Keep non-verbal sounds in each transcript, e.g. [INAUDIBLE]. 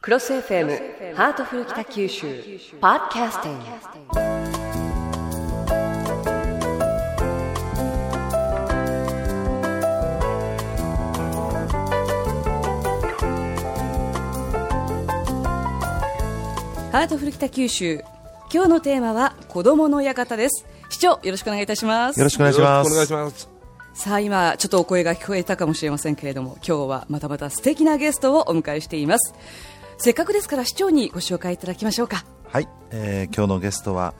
クロス FM ハートフル北九州パーキャスティングハートフル北九州今日のテーマは子供の館です市長よろしくお願いいたしますよろしくお願いします。よろしくお願いします。さあ今ちょっとお声が聞こえたかもしれませんけれども今日はまたまた素敵なゲストをお迎えしていますせっかくですから市長にご紹介いただきましょうかはい、えー今日のゲストは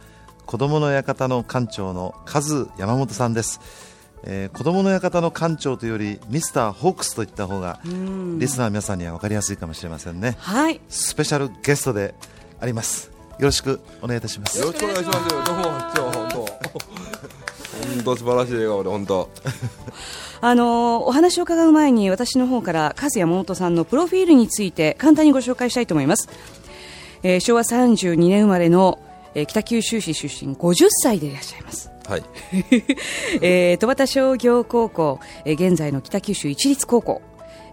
子供の館の館長のカズ山本さんです。えー子供の館の館長というよりミスターホークスと言った方がリスナーの皆さんには分かりやすいかもしれませんね。はいスペシャルゲストであります。よろしくお願いいたします。よろしくお願いします。どうも、今日本当。本当素晴らしい笑顔で本当。あのーお話を伺う前に私の方から和山本さんのプロフィールについて簡単にご紹介したいと思います、えー昭和32年生まれの、えー北九州市出身50歳でいらっしゃいます。はい。[LAUGHS] えー、戸畑商業高校、えー現在の北九州一律高校、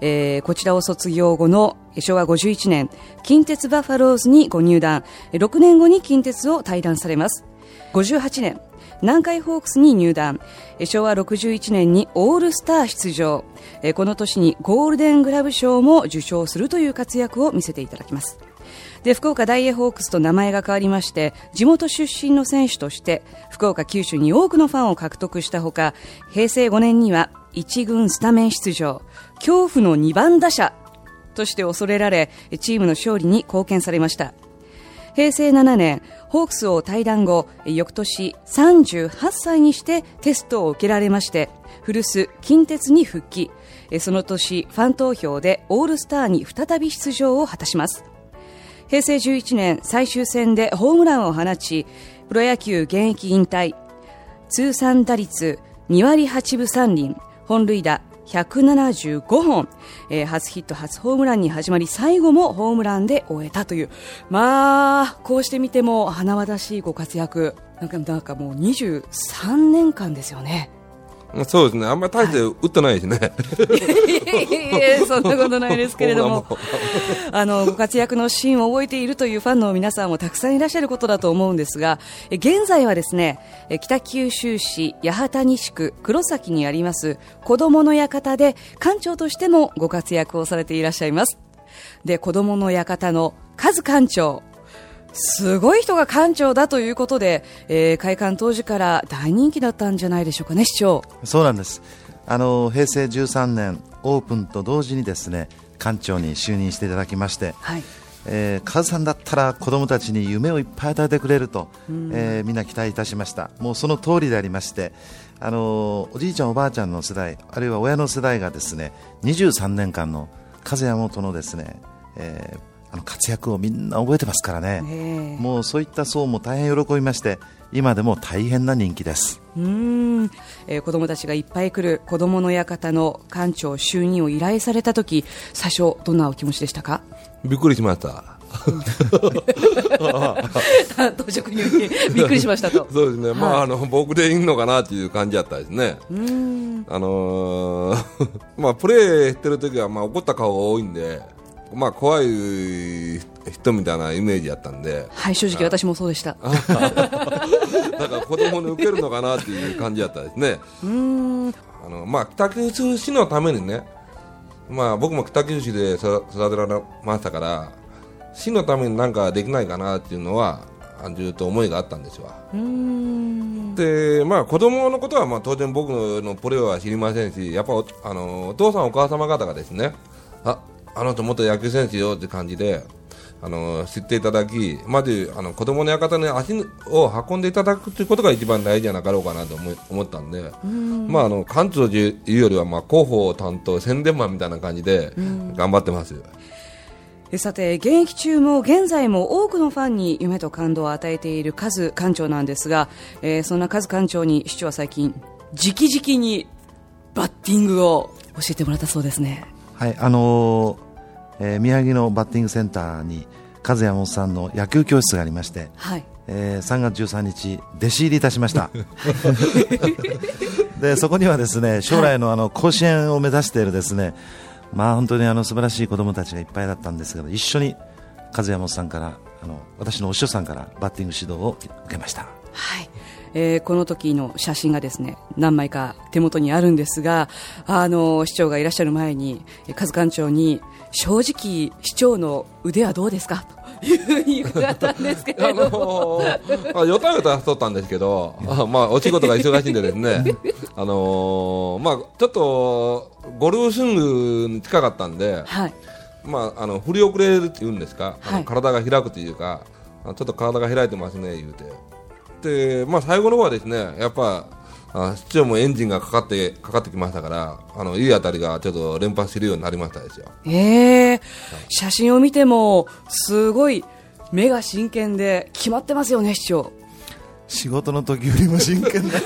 えーこちらを卒業後のえー昭和51年近鉄バファローズにご入団。えー6年後に近鉄を退団されます58年南海ホークスに入団。昭和61年にオールスター出場。この年にゴールデングラブ賞も受賞するという活躍を見せていただきます。で福岡ダイエーホークスと名前が変わりまして地元出身の選手として福岡九州に多くのファンを獲得したほか平成5年には一軍スタメン出場。恐怖の2番打者として恐れられチームの勝利に貢献されました。平成7年ホークスを退団後翌年38歳にしてテストを受けられまして古巣近鉄に復帰。その年ファン投票でオールスターに再び出場を果たします。平成11年最終戦でホームランを放ちプロ野球現役引退。通算打率2割8分3厘。本塁打175本、えー初ヒット初ホームランに始まり最後もホームランで終えたという。まあこうして見ても華々しいご活躍。なんかなんかもう23年間ですよね。そうですね。あんまり大して打ってないですね。いえいえそんなことないですけれども。[LAUGHS] あのご活躍のシーンを覚えているというファンの皆さんもたくさんいらっしゃることだと思うんですがえ現在はですねえ北九州市八幡西区黒崎にあります子どもの館で館長としてもご活躍をされていらっしゃいます。で子どもの館のカズ館長すごい人が館長だということで、えー開館当時から大人気だったんじゃないでしょうかね市長。そうなんです。あの平成13年オープンと同時にですね館長に就任していただきまして、はい。えー、カズさんだったら子供たちに夢をいっぱい与えてくれると、えーみんな期待いたしました。もうその通りでありましてあのーおじいちゃんおばあちゃんの世代あるいは親の世代がですね23年間の風山本のですね、えーあの活躍をみんな覚えてますからね、ええ。もうそういった層も大変喜びまして今でも大変な人気です。うーん、えー子供たちがいっぱい来る子供の館の館長就任を依頼された時最初どんなお気持ちでしたか？びっくりしました。当直にびっくりしましたと。[LAUGHS] そうですね。まあ、はい。あの、僕でいいのかなっていう感じだったですね。うーん。あのー [LAUGHS] まあ、プレーしてる時は、まあ、怒った顔が多いんで、まあ、怖い人みたいなイメージやったんで、はい正直私もそうでした。だから子供に受けるのかなっていう感じだったですね。うーん。あのまあ、北九州市のためにね、まあ、僕も北九州で育育てられましたから市のために何かできないかなっていうのはあずっと思いがあったんですわ。うーん。で、まあ、子供のことはまあ当然僕のプレーは知りませんしやっぱおあのお父さんお母様方がですねああの人元野球選手よって感じであの知っていただきまずあの子供の館に足を運んでいただくということが一番大事じゃなかろうかなと思い思ったんで、まあ、あの館長というよりは、まあ、広報担当宣伝マンみたいな感じで頑張ってます。えさて現役中も現在も多くのファンに夢と感動を与えているカズ館長なんですが、えーそんなカズ館長に市長は最近直々にバッティングを教えてもらったそうですね。はいあのーえー宮城のバッティングセンターに和山本さんの野球教室がありまして、はい。えー3月13日弟子入りいたしました。[LAUGHS] でそこにはですね将来のあの甲子園を目指しているですねまあ本当にあの素晴らしい子供たちがいっぱいだったんですけど一緒に和山さんからあの私のお師匠さんからバッティング指導を受けました。はいえー、この時の写真がですね何枚か手元にあるんですがあの市長がいらっしゃる前に和館長に正直市長の腕はどうですか？というふうに伺ったんですけれども、あのー、よたよたしとったんですけど、あまあ、お仕事が忙しいんでですね、[LAUGHS] あのー、まあ、ちょっとゴルフスイングに近かったんで、はい、まあ、あの振り遅れるっていうんですか、はい、体が開くというか、ちょっと体が開いてますね、言うて。で、まあ、最後の方はですね、やっぱ、あ市長もエンジンがかかってかかってきましたからあのいい当たりがちょっと連発するようになりましたですよ、えー、写真を見てもすごい目が真剣で決まってますよね市長。仕事の時よりも真剣だ。[LAUGHS]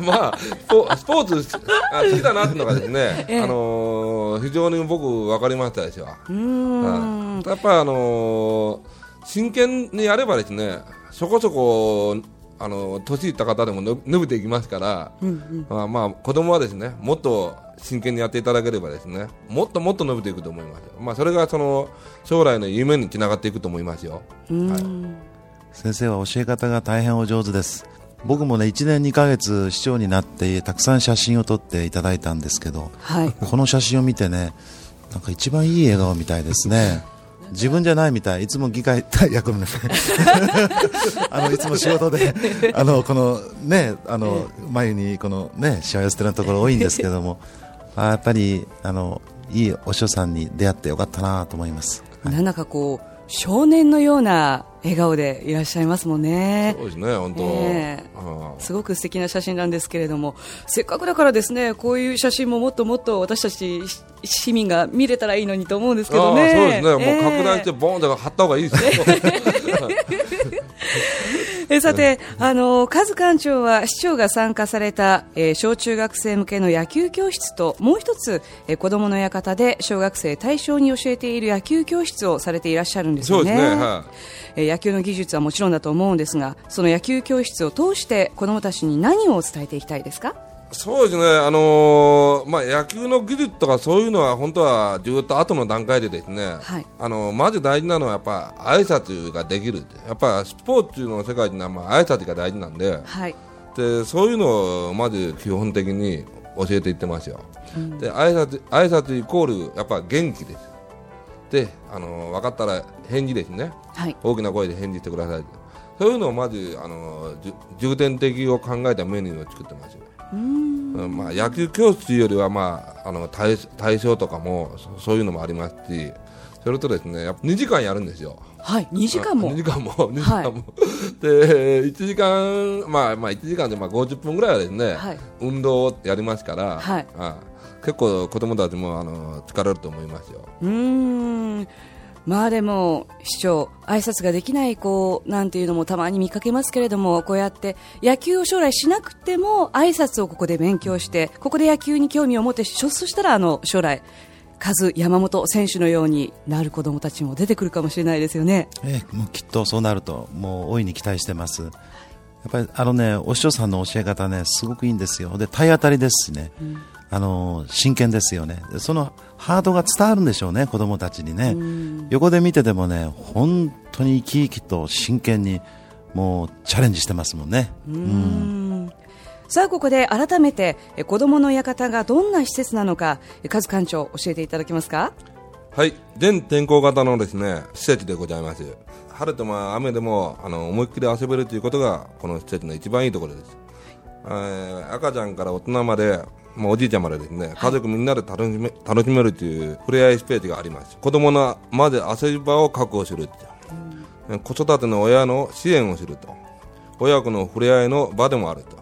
まあスポーツ好きだなっていうのがですね、ええ、あのー、非常に僕分かりましたですよ。うん。やっぱりあのー、真剣にやればですねそこそこあの年いった方でも伸びていきますから、うんうん、まあ、まあ子供はですねもっと真剣にやっていただければですねもっともっと伸びていくと思いますまあ、それがその将来の夢につながっていくと思いますよ、はい、先生は教え方が大変お上手です。僕もね1年2ヶ月市長になってたくさん写真を撮っていただいたんですけど、はい、この写真を見てねなんか一番いい笑顔みたいですね自分じゃないみたい、いつも議会、いや、ごめんなさい、あのいつも仕事で、あのこのね、あの眉にこのね、しわ寄せてるところ多いんですけども、あやっぱりあのいいお師匠さんに出会ってよかったなと思います。なんだかこう少年のような笑顔でいらっしゃいますもんね。そうですね、本当、えー、すごく素敵な写真なんですけれども、せっかくだからですね、こういう写真ももっともっと私たち市民が見れたらいいのにと思うんですけどね。そうですね、もう拡大してボーンと貼った方がいいですよ。[LAUGHS] えさて、あのカズ館長は市長が参加された、えー、小中学生向けの野球教室ともう一つ、えー、子供の館で小学生対象に教えている野球教室をされていらっしゃるんですよね。そうですね、はい、えー、野球の技術はもちろんだと思うんですが、その野球教室を通して子供たちに何を伝えていきたいですか？そうですね、あのー、まあ、野球の技術とかそういうのは本当はずっと後の段階でですね、はい、あのまず大事なのはやっぱ挨拶ができるやっぱスポーツの世界にはまあ挨拶が大事なんで。はい、でそういうのをまず基本的に教えていってますよ、うん、で挨拶挨拶イコールやっぱ元気です。で、あのー、分かったら返事ですね、はい、大きな声で返事してください。そういうのをまず、あのー、重点的を考えたメニューを作ってますようんまあ、野球教室よりは、まあ、あの対対象とかもそういうのもありますしそれとですねやっぱ2時間やるんですよ。はい、2時間も。2時間も、2時間も。はい、で、1時間、まあ、まあ、1時間でまあ50分ぐらいはですね、はい、運動をやりますから、はい、あ結構子供たちもあの疲れると思いますよ。うん。まあでも市長挨拶ができない子なんていうのもたまに見かけますけれどもこうやって野球を将来しなくても挨拶をここで勉強してここで野球に興味を持ってそしたらあの将来カズ山本選手のようになる子どもたちも出てくるかもしれないですよね。ええ、もうきっとそうなるともう大いに期待してます。やっぱりあのねお師匠さんの教え方ねすごくいいんですよ。で体当たりですしね。うんあの真剣ですよね、そのハートが伝わるんでしょうね、子供たちにね、横で見ててもね、本当に生き生きと真剣にもうチャレンジしてますもんね。うん。さあここで改めて子どもの館がどんな施設なのかカズ館長教えていただけますか？はい。全天候型のですね施設でございます。晴れても雨でもあの思いっきり遊べるということがこの施設の一番いいところです、はい、赤ちゃんから大人までまあ、おじいちゃんまでですね、家族みんなで楽しめ楽しめるという触れ合いスペースがあります子供のまで遊び場を確保するうん、子育ての親の支援をすると親子の触れ合いの場でもあると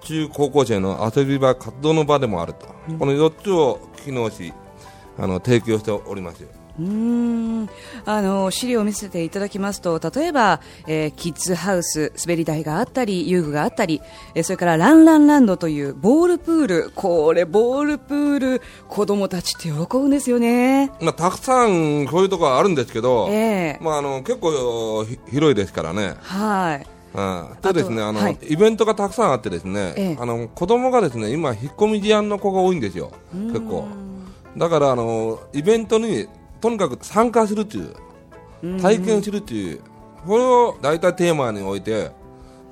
中高校生の遊び場活動の場でもあると、うん、この4つを機能しあの提供しておりますうん。あの資料を見せていただきますと例えば、えー、キッズハウス滑り台があったり遊具があったり、えー、それからランランランドというボールプール。これボールプール子供たちって喜ぶんですよね、まあ、たくさんこういうところあるんですけど、えーまあ、あの結構広いですからね。はい。うん、でですねあの、はい、イベントがたくさんあってですね、ええ、あの子供がですね今引っ込み思案の子が多いんですよ。結構。だからあのイベントにとにかく参加するという体験するというこれを大体テーマに置いて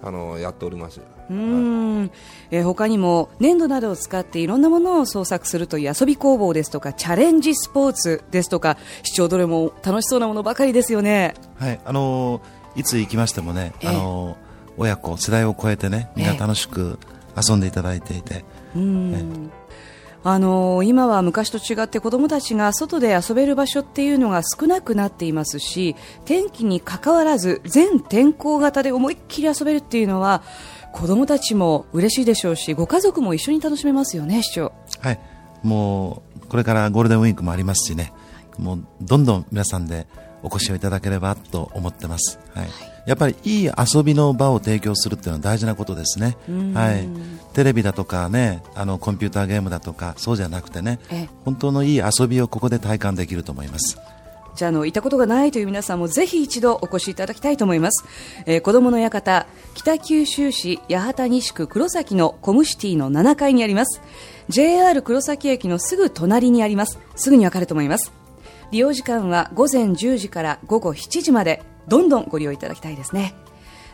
あのやっております。うん、えー他にも粘土などを使っていろんなものを創作するという遊び工房ですとかチャレンジスポーツですとか視聴どれも楽しそうなものばかりですよね。はい、あのーいつ行きましてもね、ええ。あのー親子世代を超えてねみんな楽しく遊んでいただいていて、あのー今は昔と違って子どもたちが外で遊べる場所っていうのが少なくなっていますし天気に関わらず全天候型で思いっきり遊べるっていうのは子どもたちも嬉しいでしょうしご家族も一緒に楽しめますよね市長。はい、もうこれからゴールデンウィークもありますしね。もうどんどん皆さんでお越しをいただければと思ってます、はい、やっぱりいい遊びの場を提供するっていうのは大事なことですね、はい、テレビだとかねあのコンピューターゲームだとかそうじゃなくてねええ本当のいい遊びをここで体感できると思いますじゃあ、あの、行ったことがないという皆さんもぜひ一度お越しいただきたいと思います。えー子供の館、北九州市八幡西区黒崎のコムシティの7階にあります。JR 黒崎駅のすぐ隣にあります。すぐにわかると思います。利用時間は午前10時から午後7時まで、どんどんご利用いただきたいですね。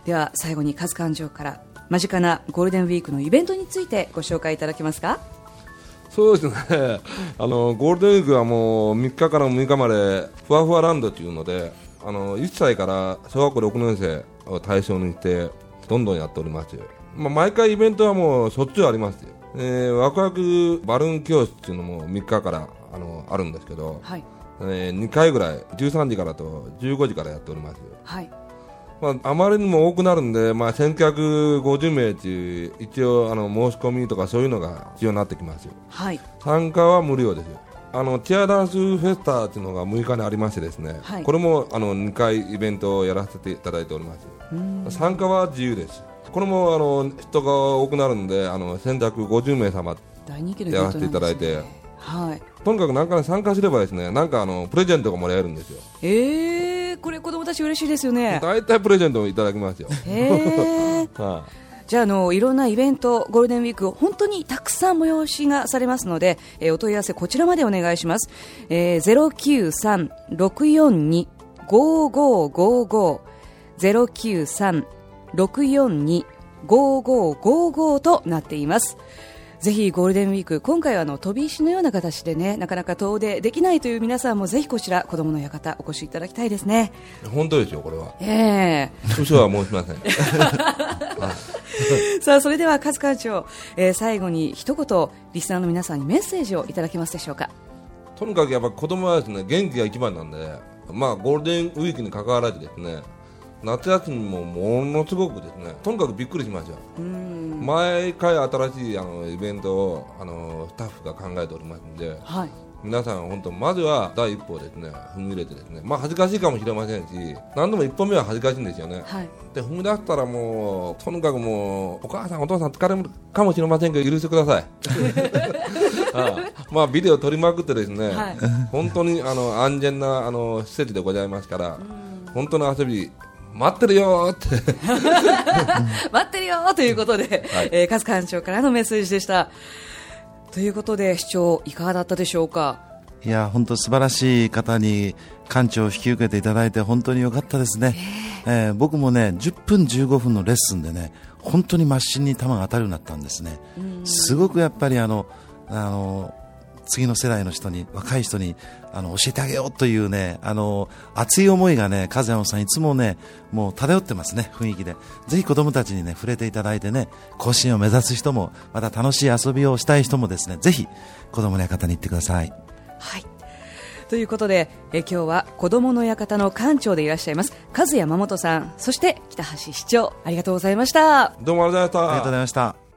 では、最後にカズ館長から、間近なゴールデンウィークのイベントについてご紹介いただけますか？そうですね。[LAUGHS] あのゴールデンウィークはもう3日から6日までふわふわランドというのであの1歳から小学校6年生を対象にしてどんどんやっております、まあ、毎回イベントはもうしょっちゅうあります、えー、ワクワクバルーン教室っていうのも3日からあのあるんですけど、はい。えー2回ぐらい13時からと15時からやっております。はい。まあ、あまりにも多くなるんで、まあ、1950名という一応あの申し込みとかそういうのが必要になってきます。はい。参加は無料ですあのチアダンスフェスタっていうのが6日にありましてですね、はい。これもあの2回イベントをやらせていただいております。参加は自由です。これもあの人が多くなるんであの先着50名様でやらせていただいてはい。とにかくなんかね参加すればですねなんかあのプレゼントがもらえるんですよ。えー、これ子供たち嬉しいですよね。大体プレゼントをいただきますよ、へー。[LAUGHS] はい。じゃああのいろんなイベントゴールデンウィーク本当にたくさん催しがされますので、えーお問い合わせこちらまでお願いします、えー、093-642-5555 093-642-5555となっていますぜひゴールデンウィーク今回はあの飛び石のような形でねなかなか遠出できないという皆さんもぜひこちら子どもの館お越しいただきたいですね。本当ですよこれは。ええ。嘘は申しません。[LAUGHS] さあそれではカズ館長、えー最後に一言リスナーの皆さんにメッセージをいただけますでしょうか。とにかくやっぱ子供はですね元気が一番なんで、まあ、ゴールデンウィークに関わらずですね夏休みもものすごくですねとにかくびっくりしますよ毎回新しいあのイベントをあのスタッフが考えておりますんではい。皆さん本当まずは第一歩をですね踏み入れてですねまあ恥ずかしいかもしれませんし何でも一歩目は恥ずかしいんですよね、はい。で踏み出したらもうとにかくもうお母さんお父さん疲れるかもしれませんけど許してください。[LAUGHS] ああまあビデオ撮りまくってですね、はい。本当にあの安全なあの施設でございますから本当の遊び待ってるよー。っ [LAUGHS] て待ってるよということで、はい。えー、カズ館長からのメッセージでした。ということで市長いかがだったでしょうか？いや本当素晴らしい方に館長を引き受けていただいて本当に良かったですね、えー。僕もね10分15分のレッスンでね本当にマシンに球が当たるようになったんですね。すごくやっぱりあのあの次の世代の人に若い人にあの教えてあげようというねあの熱い思いがね風山さんいつもねもう漂ってますね雰囲気で。ぜひ子供たちにね触れていただいてね甲子園を目指す人もまた楽しい遊びをしたい人もですねぜひ子供の館に行ってください。はい。ということで、えー今日は子どもの館の館長でいらっしゃいます和山本さんそして北橋市長ありがとうございました。どうもありがとうございました。ありがとうございました